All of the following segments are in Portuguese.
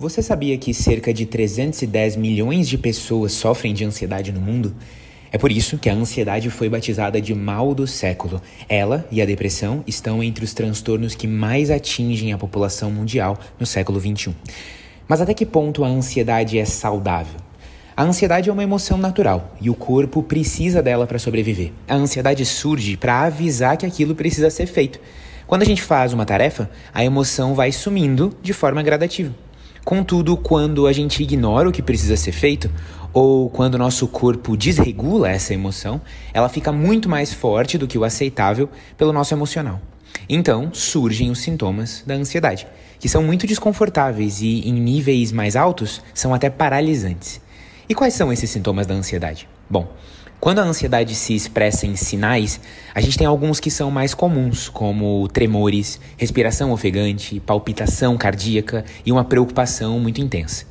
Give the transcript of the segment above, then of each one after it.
Você sabia que cerca de 310 milhões de pessoas sofrem de ansiedade no mundo? É por isso que a ansiedade foi batizada de mal do século. Ela e a depressão estão entre os transtornos que mais atingem a população mundial no século XXI. Mas até que ponto a ansiedade é saudável? A ansiedade é uma emoção natural e o corpo precisa dela para sobreviver. A ansiedade surge para avisar que aquilo precisa ser feito. Quando a gente faz uma tarefa, a emoção vai sumindo de forma gradativa. Contudo, quando a gente ignora o que precisa ser feito, ou quando nosso corpo desregula essa emoção, ela fica muito mais forte do que o aceitável pelo nosso emocional. Então surgem os sintomas da ansiedade, que são muito desconfortáveis e, em níveis mais altos, são até paralisantes. E quais são esses sintomas da ansiedade? Bom, quando a ansiedade se expressa em sinais, a gente tem alguns que são mais comuns, como tremores, respiração ofegante, palpitação cardíaca e uma preocupação muito intensa.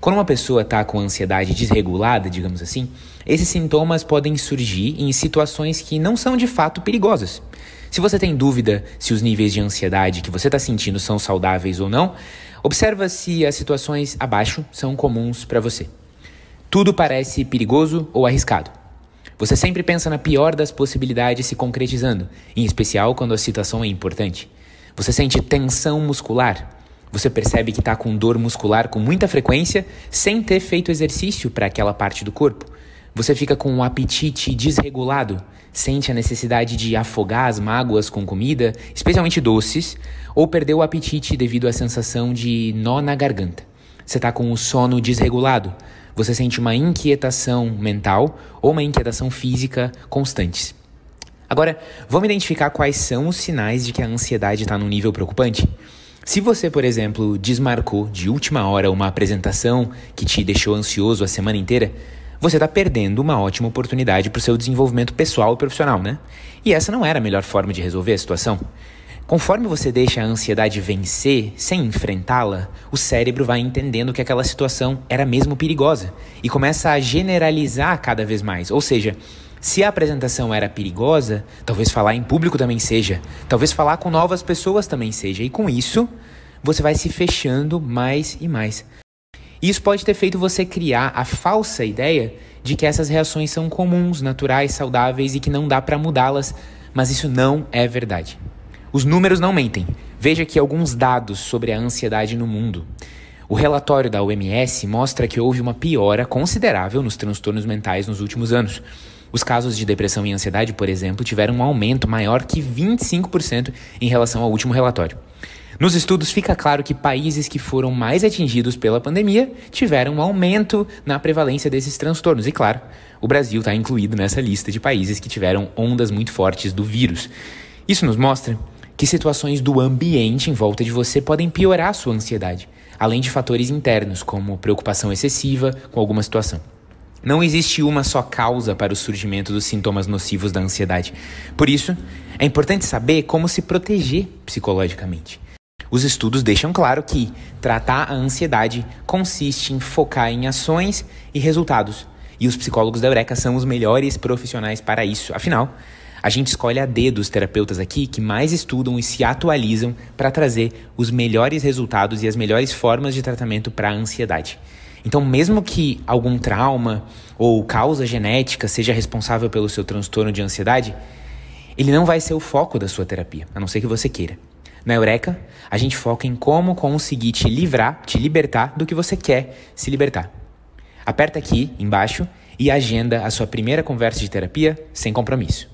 Quando uma pessoa está com ansiedade desregulada, digamos assim, esses sintomas podem surgir em situações que não são de fato perigosas. Se você tem dúvida se os níveis de ansiedade que você está sentindo são saudáveis ou não, observa se as situações abaixo são comuns para você. Tudo parece perigoso ou arriscado. Você sempre pensa na pior das possibilidades se concretizando, em especial quando a situação é importante. Você sente tensão muscular. Você percebe que está com dor muscular com muita frequência sem ter feito exercício para aquela parte do corpo. Você fica com um apetite desregulado, sente a necessidade de afogar as mágoas com comida, especialmente doces, ou perdeu o apetite devido à sensação de nó na garganta. Você está com o sono desregulado, você sente uma inquietação mental ou uma inquietação física constantes. Agora, vamos identificar quais são os sinais de que a ansiedade está num nível preocupante? Se você, por exemplo, desmarcou de última hora uma apresentação que te deixou ansioso a semana inteira, você está perdendo uma ótima oportunidade para o seu desenvolvimento pessoal e profissional, né? E essa não era a melhor forma de resolver a situação. Conforme você deixa a ansiedade vencer, sem enfrentá-la, o cérebro vai entendendo que aquela situação era mesmo perigosa e começa a generalizar cada vez mais. Ou seja, se a apresentação era perigosa, talvez falar em público também seja, talvez falar com novas pessoas também seja, e com isso você vai se fechando mais e mais. Isso pode ter feito você criar a falsa ideia de que essas reações são comuns, naturais, saudáveis e que não dá para mudá-las, mas isso não é verdade. Os números não mentem. Veja aqui alguns dados sobre a ansiedade no mundo. O relatório da OMS mostra que houve uma piora considerável nos transtornos mentais nos últimos anos. Os casos de depressão e ansiedade, por exemplo, tiveram um aumento maior que 25% em relação ao último relatório. Nos estudos fica claro que países que foram mais atingidos pela pandemia tiveram um aumento na prevalência desses transtornos. E claro, o Brasil está incluído nessa lista de países que tiveram ondas muito fortes do vírus. Isso nos mostra que situações do ambiente em volta de você podem piorar a sua ansiedade, além de fatores internos, como preocupação excessiva com alguma situação. Não existe uma só causa para o surgimento dos sintomas nocivos da ansiedade. Por isso, é importante saber como se proteger psicologicamente. Os estudos deixam claro que tratar a ansiedade consiste em focar em ações e resultados, e os psicólogos da Eureka são os melhores profissionais para isso. Afinal, a gente escolhe a dedo os terapeutas aqui que mais estudam e se atualizam para trazer os melhores resultados e as melhores formas de tratamento para a ansiedade. Então, mesmo que algum trauma ou causa genética seja responsável pelo seu transtorno de ansiedade, ele não vai ser o foco da sua terapia, a não ser que você queira. Na Eureka, a gente foca em como conseguir te livrar, te libertar do que você quer se libertar. Aperta aqui embaixo e agenda a sua primeira conversa de terapia sem compromisso.